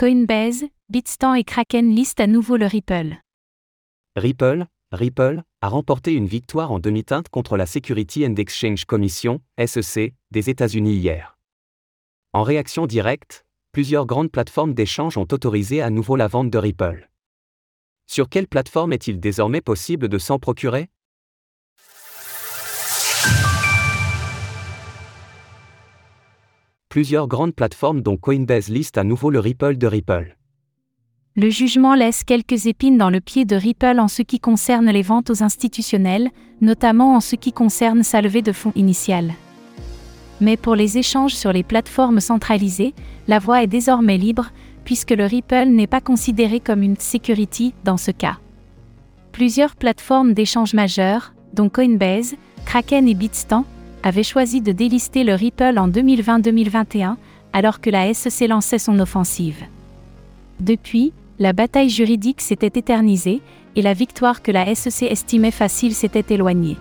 Coinbase, Bitstamp et Kraken listent à nouveau le Ripple. Ripple, Ripple, a remporté une victoire en demi-teinte contre la Security and Exchange Commission, SEC, des États-Unis hier. En réaction directe, plusieurs grandes plateformes d'échange ont autorisé à nouveau la vente de Ripple. Sur quelle plateforme est-il désormais possible de s'en procurer? Plusieurs grandes plateformes dont Coinbase listent à nouveau le Ripple de Ripple. Le jugement laisse quelques épines dans le pied de Ripple en ce qui concerne les ventes aux institutionnels, notamment en ce qui concerne sa levée de fonds initiale. Mais pour les échanges sur les plateformes centralisées, la voie est désormais libre, puisque le Ripple n'est pas considéré comme une security dans ce cas. Plusieurs plateformes d'échange majeures, dont Coinbase, Kraken et Bitstamp, avait choisi de délister le Ripple en 2020-2021, alors que la SEC lançait son offensive. Depuis, la bataille juridique s'était éternisée, et la victoire que la SEC estimait facile s'était éloignée.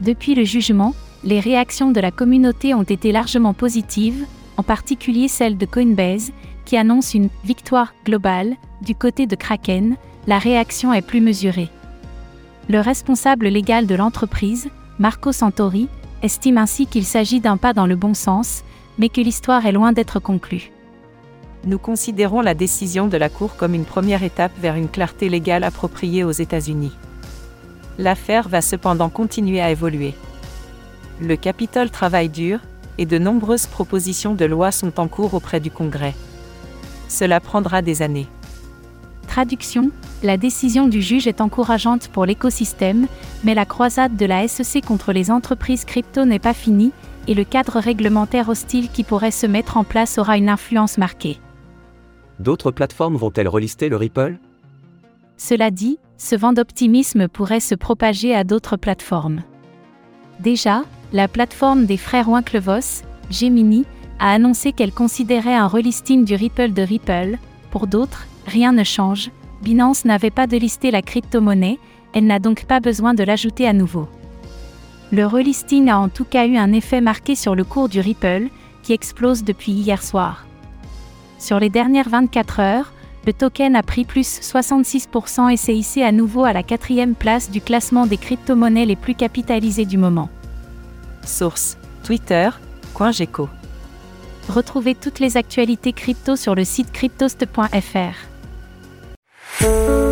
Depuis le jugement, les réactions de la communauté ont été largement positives, en particulier celle de Coinbase, qui annonce une victoire globale, du côté de Kraken, la réaction est plus mesurée. Le responsable légal de l'entreprise, Marco Santori, estime ainsi qu'il s'agit d'un pas dans le bon sens, mais que l'histoire est loin d'être conclue. Nous considérons la décision de la Cour comme une première étape vers une clarté légale appropriée aux États-Unis. L'affaire va cependant continuer à évoluer. Le Capitole travaille dur, et de nombreuses propositions de loi sont en cours auprès du Congrès. Cela prendra des années. Traduction La décision du juge est encourageante pour l'écosystème, mais la croisade de la SEC contre les entreprises crypto n'est pas finie, et le cadre réglementaire hostile qui pourrait se mettre en place aura une influence marquée. D'autres plateformes vont-elles relister le Ripple? Cela dit, ce vent d'optimisme pourrait se propager à d'autres plateformes. Déjà, la plateforme des frères Winklevoss, Gemini, a annoncé qu'elle considérait un relisting du Ripple de Ripple. Pour d'autres, rien ne change. Binance n'avait pas de lister la crypto-monnaie, elle n'a donc pas besoin de l'ajouter à nouveau. Le relisting a en tout cas eu un effet marqué sur le cours du Ripple, qui explose depuis hier soir. Sur les dernières 24 heures, le token a pris plus 66% et s'est hissé à nouveau à la quatrième place du classement des crypto-monnaies les plus capitalisées du moment. Source Twitter, CoinGecko. Retrouvez toutes les actualités crypto sur le site cryptost.fr. Música